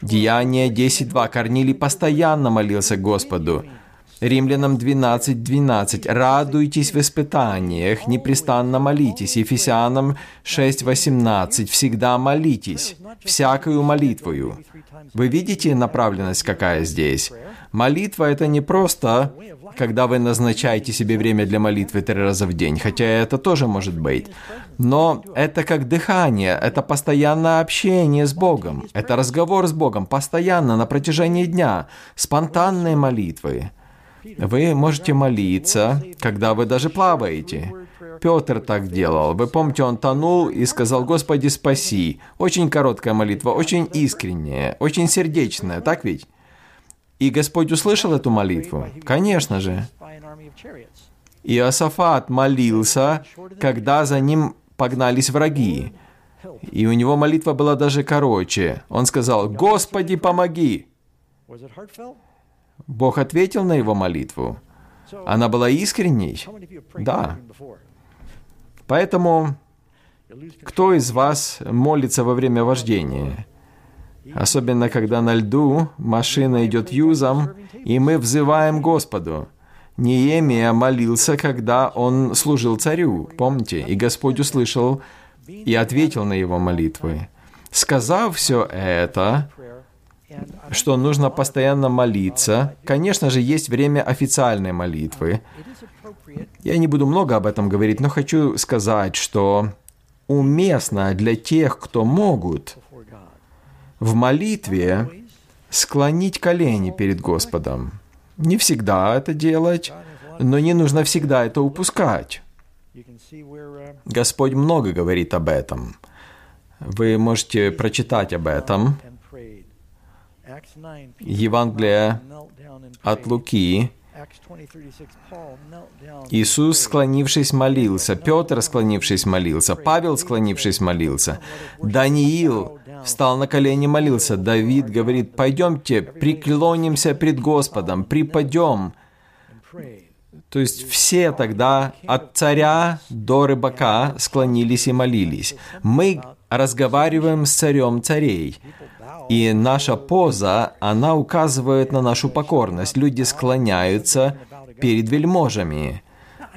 Деяние 10.2. Корнилий постоянно молился Господу. Римлянам 12.12. 12. «Радуйтесь в испытаниях, непрестанно молитесь». Ефесянам 6.18. «Всегда молитесь, всякую молитвою». Вы видите направленность какая здесь? Молитва — это не просто, когда вы назначаете себе время для молитвы три раза в день, хотя это тоже может быть. Но это как дыхание, это постоянное общение с Богом, это разговор с Богом постоянно на протяжении дня, спонтанные молитвы. Вы можете молиться, когда вы даже плаваете. Петр так делал. Вы помните, он тонул и сказал, «Господи, спаси». Очень короткая молитва, очень искренняя, очень сердечная, так ведь? И Господь услышал эту молитву? Конечно же. Иосафат молился, когда за ним погнались враги. И у него молитва была даже короче. Он сказал, «Господи, помоги!» Бог ответил на его молитву. Она была искренней? Да. Поэтому, кто из вас молится во время вождения? Особенно, когда на льду машина идет юзом, и мы взываем Господу. Неемия молился, когда он служил царю, помните? И Господь услышал и ответил на его молитвы. Сказав все это, что нужно постоянно молиться. Конечно же, есть время официальной молитвы. Я не буду много об этом говорить, но хочу сказать, что уместно для тех, кто могут, в молитве склонить колени перед Господом. Не всегда это делать, но не нужно всегда это упускать. Господь много говорит об этом. Вы можете прочитать об этом Евангелие от Луки, Иисус, склонившись, молился, Петр, склонившись, молился, Павел, склонившись, молился, Даниил встал на колени, молился. Давид говорит, пойдемте, преклонимся пред Господом, припадем. То есть все тогда от царя до рыбака склонились и молились. Мы разговариваем с царем царей. И наша поза, она указывает на нашу покорность. Люди склоняются перед вельможами.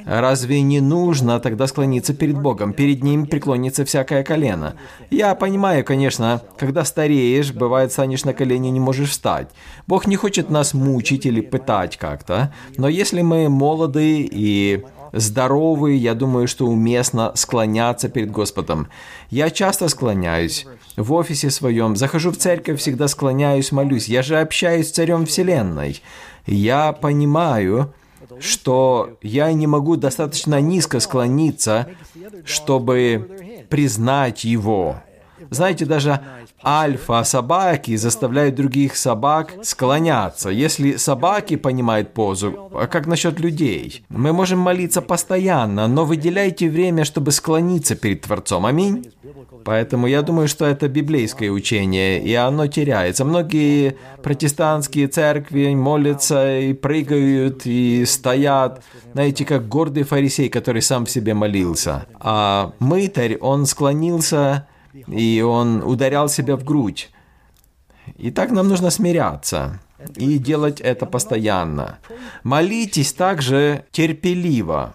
Разве не нужно тогда склониться перед Богом? Перед Ним преклонится всякое колено. Я понимаю, конечно, когда стареешь, бывает, станешь на колени, не можешь встать. Бог не хочет нас мучить или пытать как-то. Но если мы молоды и здоровы, я думаю, что уместно склоняться перед Господом. Я часто склоняюсь. В офисе своем, захожу в церковь, всегда склоняюсь, молюсь. Я же общаюсь с Царем Вселенной. Я понимаю, что я не могу достаточно низко склониться, чтобы признать его. Знаете, даже альфа-собаки заставляют других собак склоняться. Если собаки понимают позу, а как насчет людей? Мы можем молиться постоянно, но выделяйте время, чтобы склониться перед Творцом. Аминь. Поэтому я думаю, что это библейское учение, и оно теряется. Многие протестантские церкви молятся и прыгают, и стоят, знаете, как гордый фарисей, который сам в себе молился. А мытарь, он склонился и он ударял себя в грудь. И так нам нужно смиряться и делать это постоянно. Молитесь также терпеливо.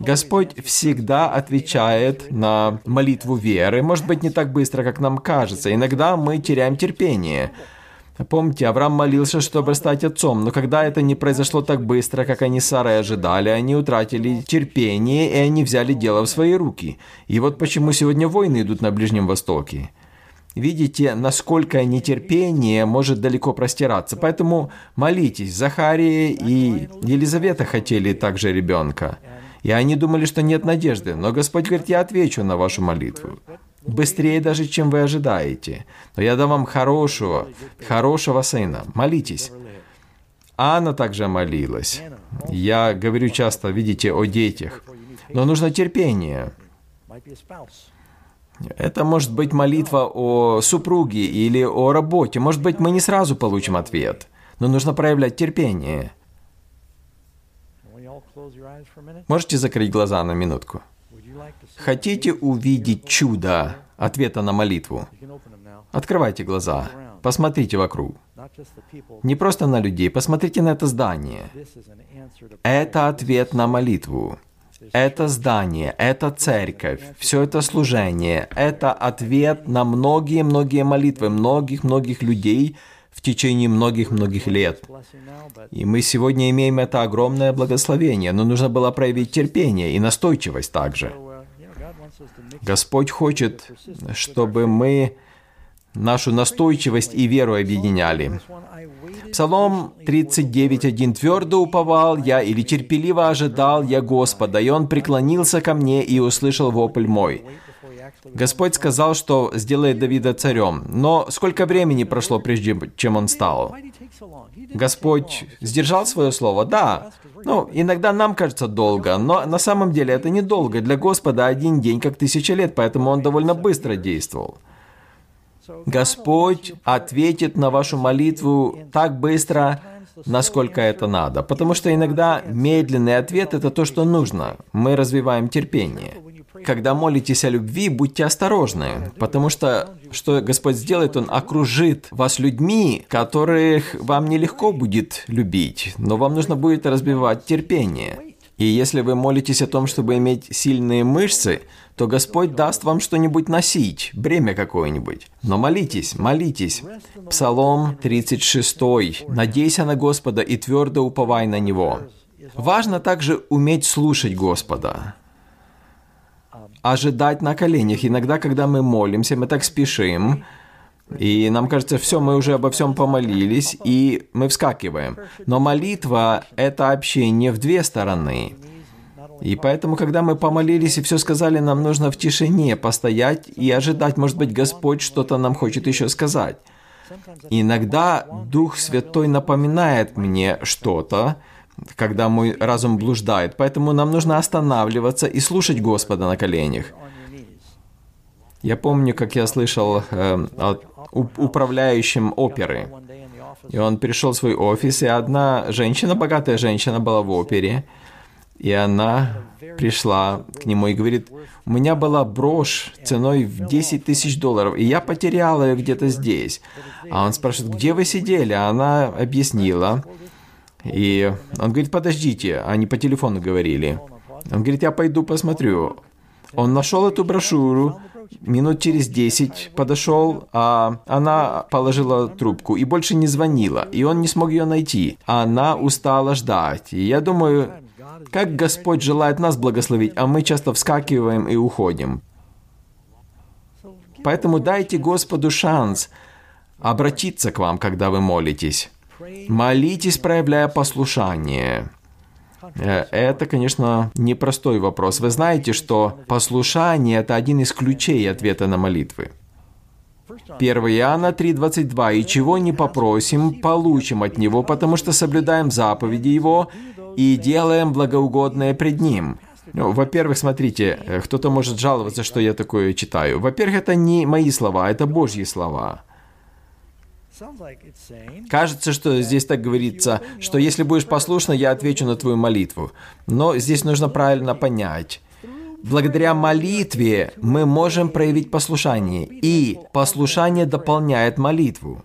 Господь всегда отвечает на молитву веры. Может быть, не так быстро, как нам кажется. Иногда мы теряем терпение. Помните, Авраам молился, чтобы стать отцом, но когда это не произошло так быстро, как они с Сарой ожидали, они утратили терпение, и они взяли дело в свои руки. И вот почему сегодня войны идут на Ближнем Востоке. Видите, насколько нетерпение может далеко простираться. Поэтому молитесь. Захария и Елизавета хотели также ребенка. И они думали, что нет надежды. Но Господь говорит, я отвечу на вашу молитву быстрее даже, чем вы ожидаете. Но я дам вам хорошего, хорошего сына. Молитесь. Анна также молилась. Я говорю часто, видите, о детях. Но нужно терпение. Это может быть молитва о супруге или о работе. Может быть, мы не сразу получим ответ. Но нужно проявлять терпение. Можете закрыть глаза на минутку? Хотите увидеть чудо ответа на молитву? Открывайте глаза, посмотрите вокруг. Не просто на людей, посмотрите на это здание. Это ответ на молитву. Это здание, это церковь, все это служение, это ответ на многие-многие молитвы многих-многих людей в течение многих-многих лет. И мы сегодня имеем это огромное благословение, но нужно было проявить терпение и настойчивость также. Господь хочет, чтобы мы нашу настойчивость и веру объединяли. Псалом 39.1 «Твердо уповал я или терпеливо ожидал я Господа, и Он преклонился ко мне и услышал вопль мой». Господь сказал, что сделает Давида царем, но сколько времени прошло, прежде чем он стал? Господь сдержал свое слово? Да. Ну, иногда нам кажется долго, но на самом деле это недолго. Для Господа один день как тысяча лет, поэтому Он довольно быстро действовал. Господь ответит на вашу молитву так быстро, насколько это надо. Потому что иногда медленный ответ – это то, что нужно. Мы развиваем терпение. Когда молитесь о любви, будьте осторожны, потому что что Господь сделает, Он окружит вас людьми, которых вам нелегко будет любить, но вам нужно будет разбивать терпение. И если вы молитесь о том, чтобы иметь сильные мышцы, то Господь даст вам что-нибудь носить, бремя какое-нибудь. Но молитесь, молитесь. Псалом 36. «Надейся на Господа и твердо уповай на Него». Важно также уметь слушать Господа ожидать на коленях. Иногда, когда мы молимся, мы так спешим, и нам кажется, все, мы уже обо всем помолились, и мы вскакиваем. Но молитва – это общение в две стороны. И поэтому, когда мы помолились и все сказали, нам нужно в тишине постоять и ожидать, может быть, Господь что-то нам хочет еще сказать. иногда Дух Святой напоминает мне что-то, когда мой разум блуждает. Поэтому нам нужно останавливаться и слушать Господа на коленях. Я помню, как я слышал э, от управляющим оперы. И он пришел в свой офис, и одна женщина, богатая женщина была в опере, и она пришла к нему и говорит, у меня была брошь ценой в 10 тысяч долларов, и я потеряла ее где-то здесь. А он спрашивает, где вы сидели? А она объяснила. И он говорит, подождите, они по телефону говорили. Он говорит, я пойду посмотрю. Он нашел эту брошюру, минут через 10 подошел, а она положила трубку и больше не звонила, и он не смог ее найти. Она устала ждать. И я думаю, как Господь желает нас благословить, а мы часто вскакиваем и уходим. Поэтому дайте Господу шанс обратиться к вам, когда вы молитесь. Молитесь, проявляя послушание. Э, это, конечно, непростой вопрос. Вы знаете, что послушание – это один из ключей ответа на молитвы. 1 Иоанна 3,22. «И чего не попросим, получим от Него, потому что соблюдаем заповеди Его и делаем благоугодное пред Ним». Ну, во-первых, смотрите, э, кто-то может жаловаться, что я такое читаю. Во-первых, это не мои слова, это Божьи слова. Кажется, что здесь так говорится, что если будешь послушна, я отвечу на твою молитву. Но здесь нужно правильно понять. Благодаря молитве мы можем проявить послушание, и послушание дополняет молитву.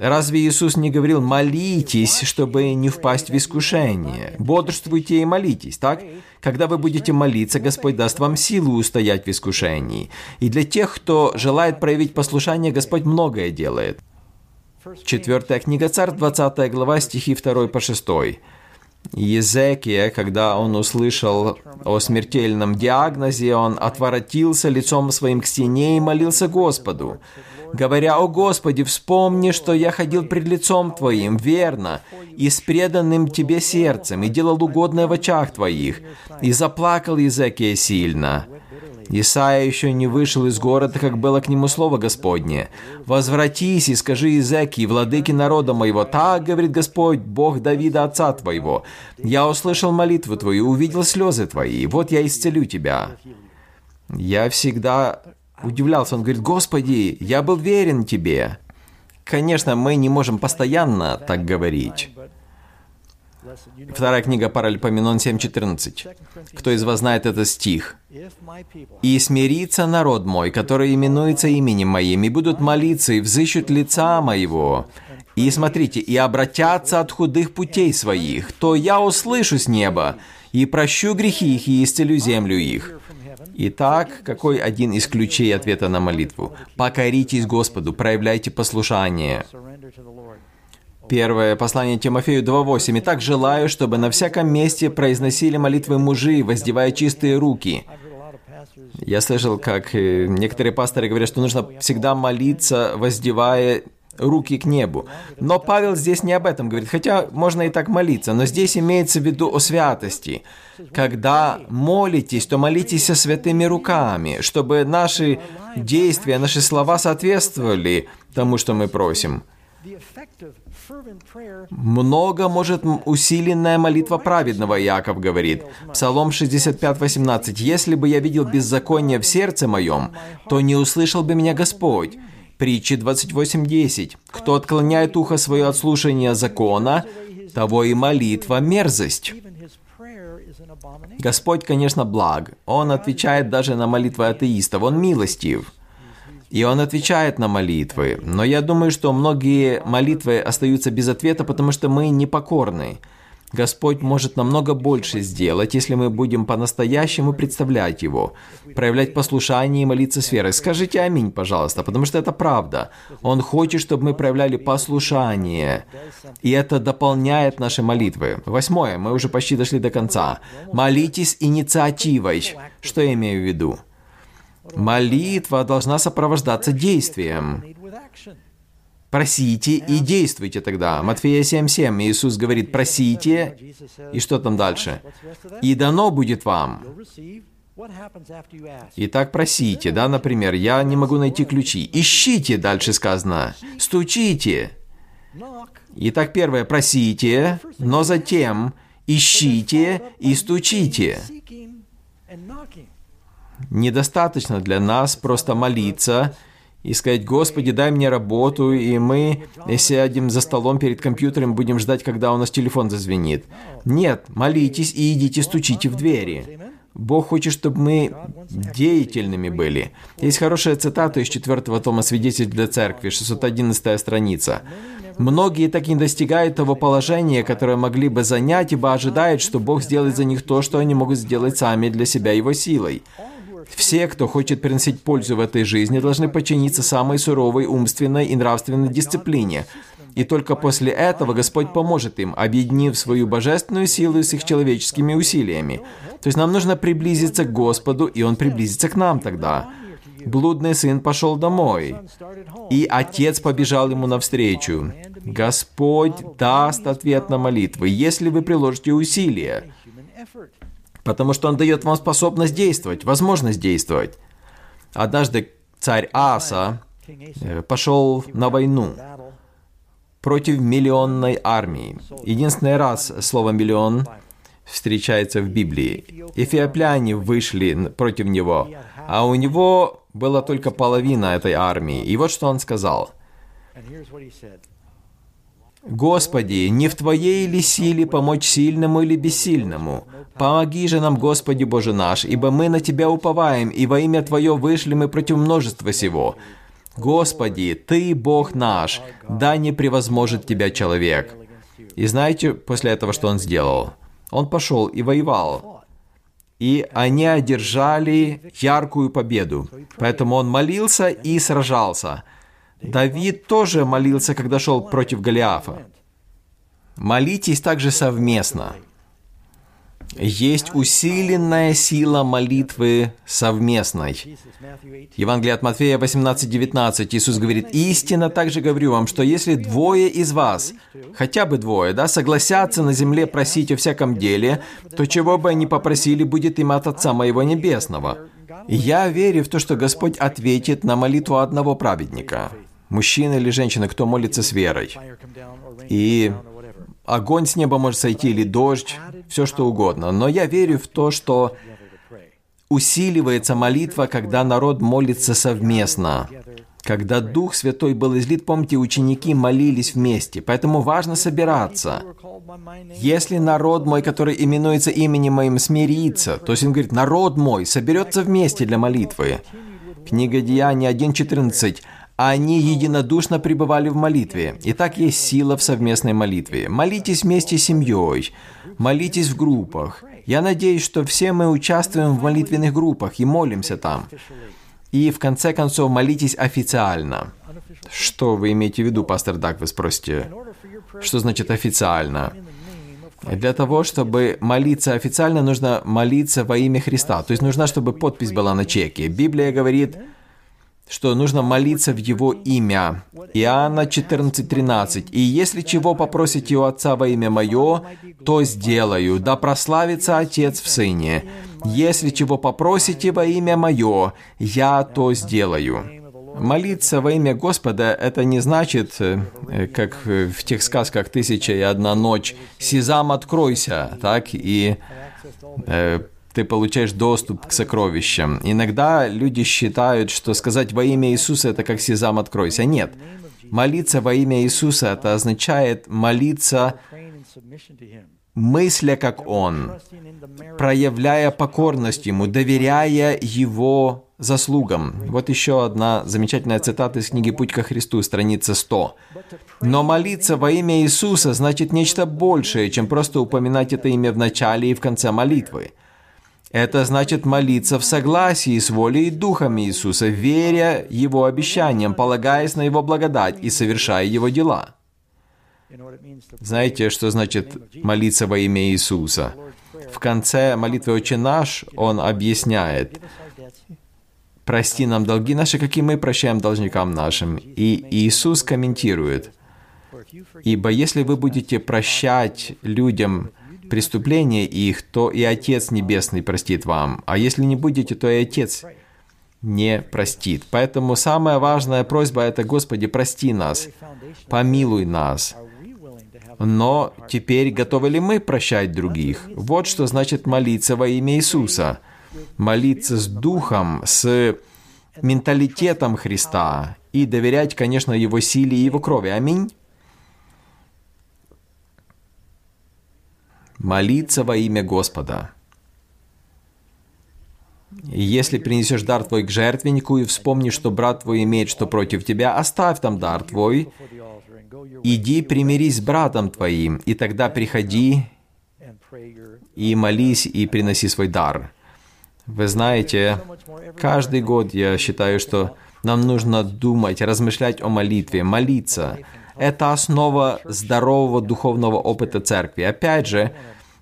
Разве Иисус не говорил, молитесь, чтобы не впасть в искушение? Бодрствуйте и молитесь, так? Когда вы будете молиться, Господь даст вам силу устоять в искушении. И для тех, кто желает проявить послушание, Господь многое делает. Четвертая книга Царь, 20 глава, стихи 2 по 6. Езекия, когда он услышал о смертельном диагнозе, он отворотился лицом своим к стене и молился Господу, говоря, «О Господи, вспомни, что я ходил пред лицом Твоим, верно, и с преданным Тебе сердцем, и делал угодное в очах Твоих». И заплакал Езекия сильно. Исаия еще не вышел из города, как было к нему слово Господне. «Возвратись и скажи Изеки, владыке народа моего, так говорит Господь, Бог Давида, отца твоего. Я услышал молитву твою, увидел слезы твои, вот я исцелю тебя». Я всегда удивлялся, он говорит, «Господи, я был верен тебе». Конечно, мы не можем постоянно так говорить. Вторая книга Паралипоменон 7.14. Кто из вас знает этот стих? «И смирится народ мой, который именуется именем моим, и будут молиться, и взыщут лица моего, и смотрите, и обратятся от худых путей своих, то я услышу с неба, и прощу грехи их, и исцелю землю их». Итак, какой один из ключей ответа на молитву? Покоритесь Господу, проявляйте послушание. Первое послание Тимофею 2.8. «Итак, желаю, чтобы на всяком месте произносили молитвы мужи, воздевая чистые руки». Я слышал, как э, некоторые пасторы говорят, что нужно всегда молиться, воздевая руки к небу. Но Павел здесь не об этом говорит, хотя можно и так молиться, но здесь имеется в виду о святости. Когда молитесь, то молитесь со святыми руками, чтобы наши действия, наши слова соответствовали тому, что мы просим. Много может усиленная молитва праведного, Иаков говорит. Псалом 65:18. «Если бы я видел беззаконие в сердце моем, то не услышал бы меня Господь». Притчи 28:10. «Кто отклоняет ухо свое от слушания закона, того и молитва мерзость». Господь, конечно, благ. Он отвечает даже на молитвы атеистов. Он милостив и он отвечает на молитвы. Но я думаю, что многие молитвы остаются без ответа, потому что мы непокорны. Господь может намного больше сделать, если мы будем по-настоящему представлять Его, проявлять послушание и молиться с верой. Скажите «Аминь», пожалуйста, потому что это правда. Он хочет, чтобы мы проявляли послушание, и это дополняет наши молитвы. Восьмое, мы уже почти дошли до конца. Молитесь инициативой. Что я имею в виду? Молитва должна сопровождаться действием. Просите и действуйте тогда. Матфея 7.7. Иисус говорит, просите, и что там дальше? И дано будет вам. Итак, просите, да, например, я не могу найти ключи. Ищите, дальше сказано. Стучите. Итак, первое, просите, но затем ищите и стучите. Недостаточно для нас просто молиться и сказать, Господи, дай мне работу, и мы сядем за столом перед компьютером, будем ждать, когда у нас телефон зазвенит. Нет, молитесь и идите стучите в двери. Бог хочет, чтобы мы деятельными были. Есть хорошая цитата из четвертого тома «Свидетель для церкви», 611 страница. Многие так и не достигают того положения, которое могли бы занять, ибо ожидают, что Бог сделает за них то, что они могут сделать сами для себя его силой. Все, кто хочет приносить пользу в этой жизни, должны подчиниться самой суровой умственной и нравственной дисциплине. И только после этого Господь поможет им, объединив свою божественную силу с их человеческими усилиями. То есть нам нужно приблизиться к Господу, и Он приблизится к нам тогда. Блудный сын пошел домой, и отец побежал ему навстречу. Господь даст ответ на молитвы, если вы приложите усилия, потому что Он дает вам способность действовать, возможность действовать. Однажды царь Аса э, пошел на войну против миллионной армии. Единственный раз слово «миллион» встречается в Библии. Эфиопляне вышли против него, а у него была только половина этой армии. И вот что он сказал. «Господи, не в Твоей ли силе помочь сильному или бессильному? Помоги же нам, Господи Боже наш, ибо мы на Тебя уповаем, и во имя Твое вышли мы против множества сего. Господи, Ты Бог наш, да не превозможет Тебя человек». И знаете после этого, что он сделал? Он пошел и воевал. И они одержали яркую победу. Поэтому он молился и сражался. Давид тоже молился, когда шел против Голиафа. Молитесь также совместно. Есть усиленная сила молитвы совместной. Евангелие от Матфея 18:19 Иисус говорит, «Истинно также говорю вам, что если двое из вас, хотя бы двое, да, согласятся на земле просить о всяком деле, то чего бы они попросили, будет им от Отца Моего Небесного». Я верю в то, что Господь ответит на молитву одного праведника, мужчины или женщины, кто молится с верой. И огонь с неба может сойти или дождь, все что угодно. Но я верю в то, что усиливается молитва, когда народ молится совместно. Когда Дух Святой был излит, помните, ученики молились вместе, поэтому важно собираться. Если народ мой, который именуется именем моим, смирится, то есть он говорит, народ мой соберется вместе для молитвы. Книга Деяний 1.14 они единодушно пребывали в молитве. И так есть сила в совместной молитве. Молитесь вместе с семьей, молитесь в группах. Я надеюсь, что все мы участвуем в молитвенных группах и молимся там. И в конце концов молитесь официально. Что вы имеете в виду, пастор Дак, вы спросите? Что значит официально? Для того, чтобы молиться официально, нужно молиться во имя Христа. То есть нужно, чтобы подпись была на чеке. Библия говорит, что нужно молиться в Его имя. Иоанна 14:13. «И если чего попросите у Отца во имя Мое, то сделаю, да прославится Отец в Сыне. Если чего попросите во имя Мое, я то сделаю». Молиться во имя Господа – это не значит, э, как в тех сказках «Тысяча и одна ночь», «Сезам, откройся», так, и э, ты получаешь доступ к сокровищам. Иногда люди считают, что сказать во имя Иисуса это как сезам откройся. Нет. Молиться во имя Иисуса это означает молиться мысля как Он, проявляя покорность Ему, доверяя Его заслугам. Вот еще одна замечательная цитата из книги «Путь ко Христу», страница 100. «Но молиться во имя Иисуса значит нечто большее, чем просто упоминать это имя в начале и в конце молитвы. Это значит молиться в согласии с волей и духом Иисуса, веря Его обещаниям, полагаясь на Его благодать и совершая Его дела. Знаете, что значит молиться во имя Иисуса? В конце молитвы «Отче наш» он объясняет, «Прости нам долги наши, какие мы прощаем должникам нашим». И Иисус комментирует, «Ибо если вы будете прощать людям преступления их, то и Отец Небесный простит вам. А если не будете, то и Отец не простит. Поэтому самая важная просьба – это «Господи, прости нас, помилуй нас». Но теперь готовы ли мы прощать других? Вот что значит молиться во имя Иисуса. молиться с духом, с менталитетом Христа и доверять, конечно, Его силе и Его крови. Аминь. Молиться во имя Господа. Если принесешь дар твой к жертвеннику и вспомнишь, что брат твой имеет что против тебя, оставь там дар твой, иди примирись с братом твоим, и тогда приходи и молись и приноси свой дар. Вы знаете, каждый год я считаю, что нам нужно думать, размышлять о молитве, молиться. Это основа здорового духовного опыта церкви. Опять же,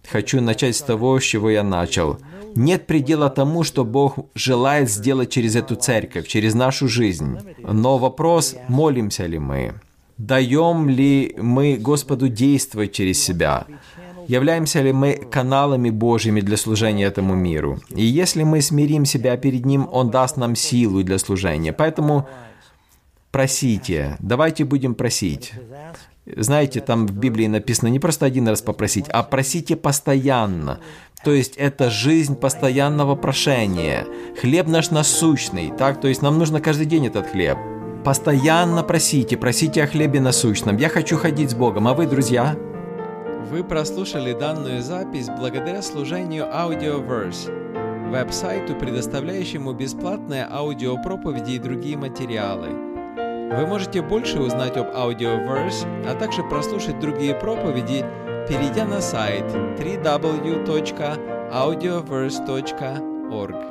хочу начать с того, с чего я начал. Нет предела тому, что Бог желает сделать через эту церковь, через нашу жизнь. Но вопрос, молимся ли мы? Даем ли мы Господу действовать через себя? Являемся ли мы каналами Божьими для служения этому миру? И если мы смирим себя перед Ним, Он даст нам силу для служения. Поэтому просите, давайте будем просить. Знаете, там в Библии написано не просто один раз попросить, а просите постоянно. То есть это жизнь постоянного прошения. Хлеб наш насущный, так? То есть нам нужно каждый день этот хлеб. Постоянно просите, просите о хлебе насущном. Я хочу ходить с Богом, а вы, друзья? Вы прослушали данную запись благодаря служению Audioverse, веб-сайту, предоставляющему бесплатные аудиопроповеди и другие материалы. Вы можете больше узнать об Audioverse, а также прослушать другие проповеди, перейдя на сайт www.audioverse.org.